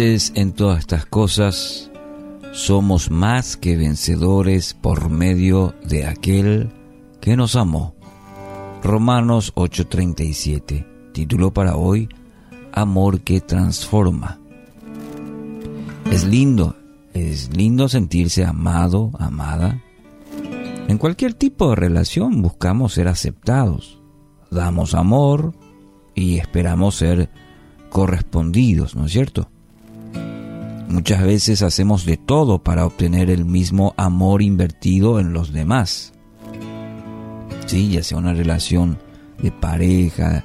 en todas estas cosas, somos más que vencedores por medio de aquel que nos amó. Romanos 8:37, título para hoy, Amor que transforma. Es lindo, es lindo sentirse amado, amada. En cualquier tipo de relación buscamos ser aceptados, damos amor y esperamos ser correspondidos, ¿no es cierto? Muchas veces hacemos de todo para obtener el mismo amor invertido en los demás. Sí, ya sea una relación de pareja,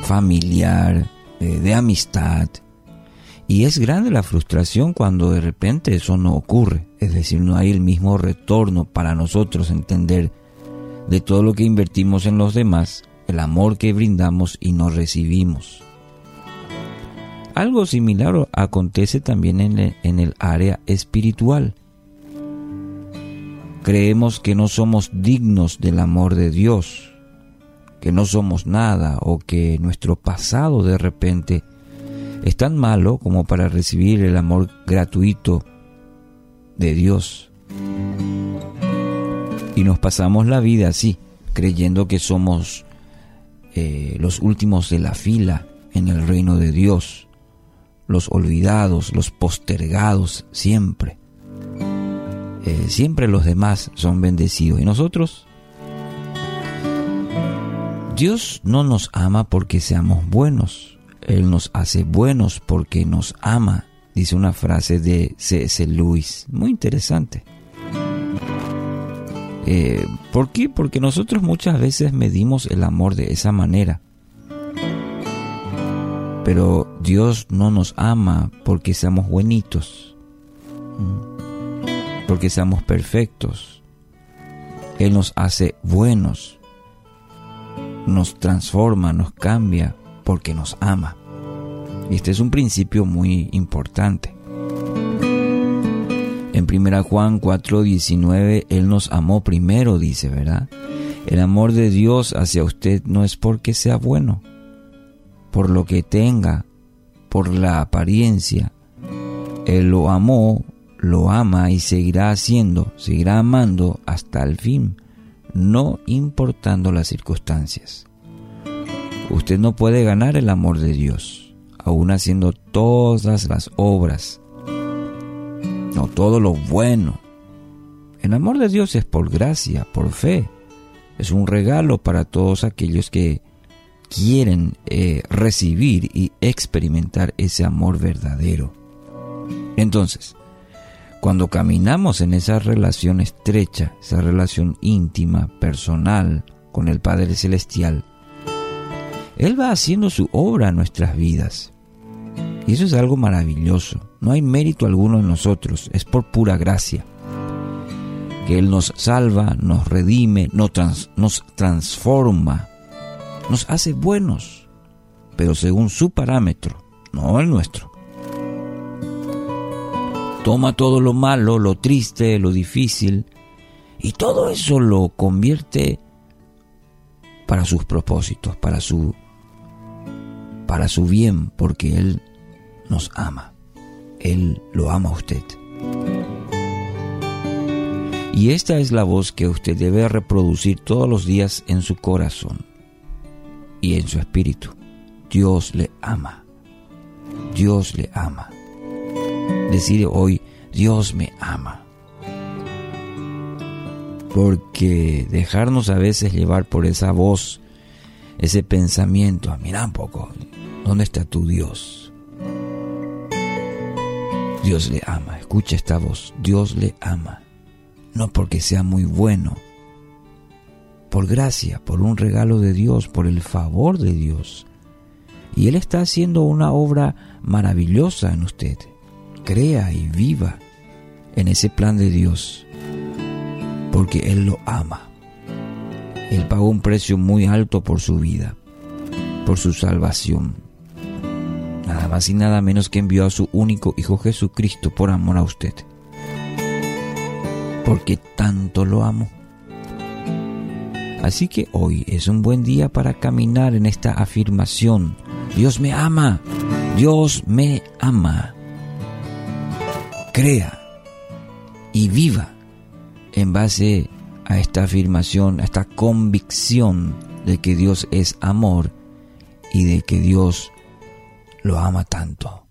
familiar, de, amistad. Y es grande la frustración cuando de repente eso no ocurre. Es decir, no hay el mismo retorno para nosotros entender de todo lo que invertimos en los demás, el amor que brindamos y no recibimos. Algo similar acontece también en el, área espiritual. Creemos que no somos dignos del amor de Dios, que no somos nada o que nuestro pasado de repente es tan malo como para recibir el amor gratuito de Dios. Y nos pasamos la vida así, creyendo que somos eh, los últimos de la fila en el reino de Dios los olvidados, los postergados, siempre. Eh, siempre los demás son bendecidos. ¿Y nosotros? Dios no nos ama porque seamos buenos. Él nos hace buenos porque nos ama, dice una frase de C.S. Lewis. Muy interesante. Eh, ¿Por qué? Porque nosotros muchas veces medimos el amor de esa manera. Pero Dios no nos ama porque seamos buenitos, porque seamos perfectos. Él nos hace buenos, nos transforma, nos cambia porque nos ama. Y este es un principio muy importante. En 1 Juan 4:19, Él nos amó primero, dice, ¿verdad? El amor de Dios hacia usted no es porque sea bueno, por lo que tenga, por la apariencia. Él lo amó, lo ama y seguirá haciendo, seguirá amando hasta el fin, no importando las circunstancias. Usted no puede ganar el amor de Dios, aún haciendo todas las obras, no todo lo bueno. El amor de Dios es por gracia, por fe. Es un regalo para todos aquellos que quieren eh, recibir y experimentar ese amor verdadero. Entonces, cuando caminamos en esa relación estrecha, esa relación íntima, personal con el Padre Celestial, Él va haciendo su obra en nuestras vidas. Y eso es algo maravilloso. No hay mérito alguno en nosotros, es por pura gracia. Que Él nos salva, nos redime, nos, nos transforma nos hace buenos, pero según su parámetro, no el nuestro. Toma todo lo malo, lo triste, lo difícil, y todo eso lo convierte para sus propósitos, para su para su bien, porque él nos ama. Él lo ama a usted. Y esta es la voz que usted debe reproducir todos los días en su corazón y en su espíritu. Dios le ama. Dios le ama. Decide hoy, Dios me ama. Porque dejarnos a veces llevar por esa voz, ese pensamiento, ah, mira un poco, ¿dónde está tu Dios? Dios le ama, escucha esta voz, Dios le ama. No porque sea muy bueno, por gracia, por un regalo de Dios, por el favor de Dios. Y Él está haciendo una obra maravillosa en usted. Crea y viva en ese plan de Dios, porque Él lo ama. Él pagó un precio muy alto por su vida, por su salvación. Nada más y nada menos que envió a su único Hijo Jesucristo por amor a usted. Porque tanto lo amo Así que hoy es un buen día para caminar en esta afirmación. Dios me ama, Dios me ama. crea y viva en base a esta afirmación, a esta convicción de que Dios es amor y de que Dios lo ama tanto.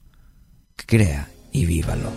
Crea y vívalo.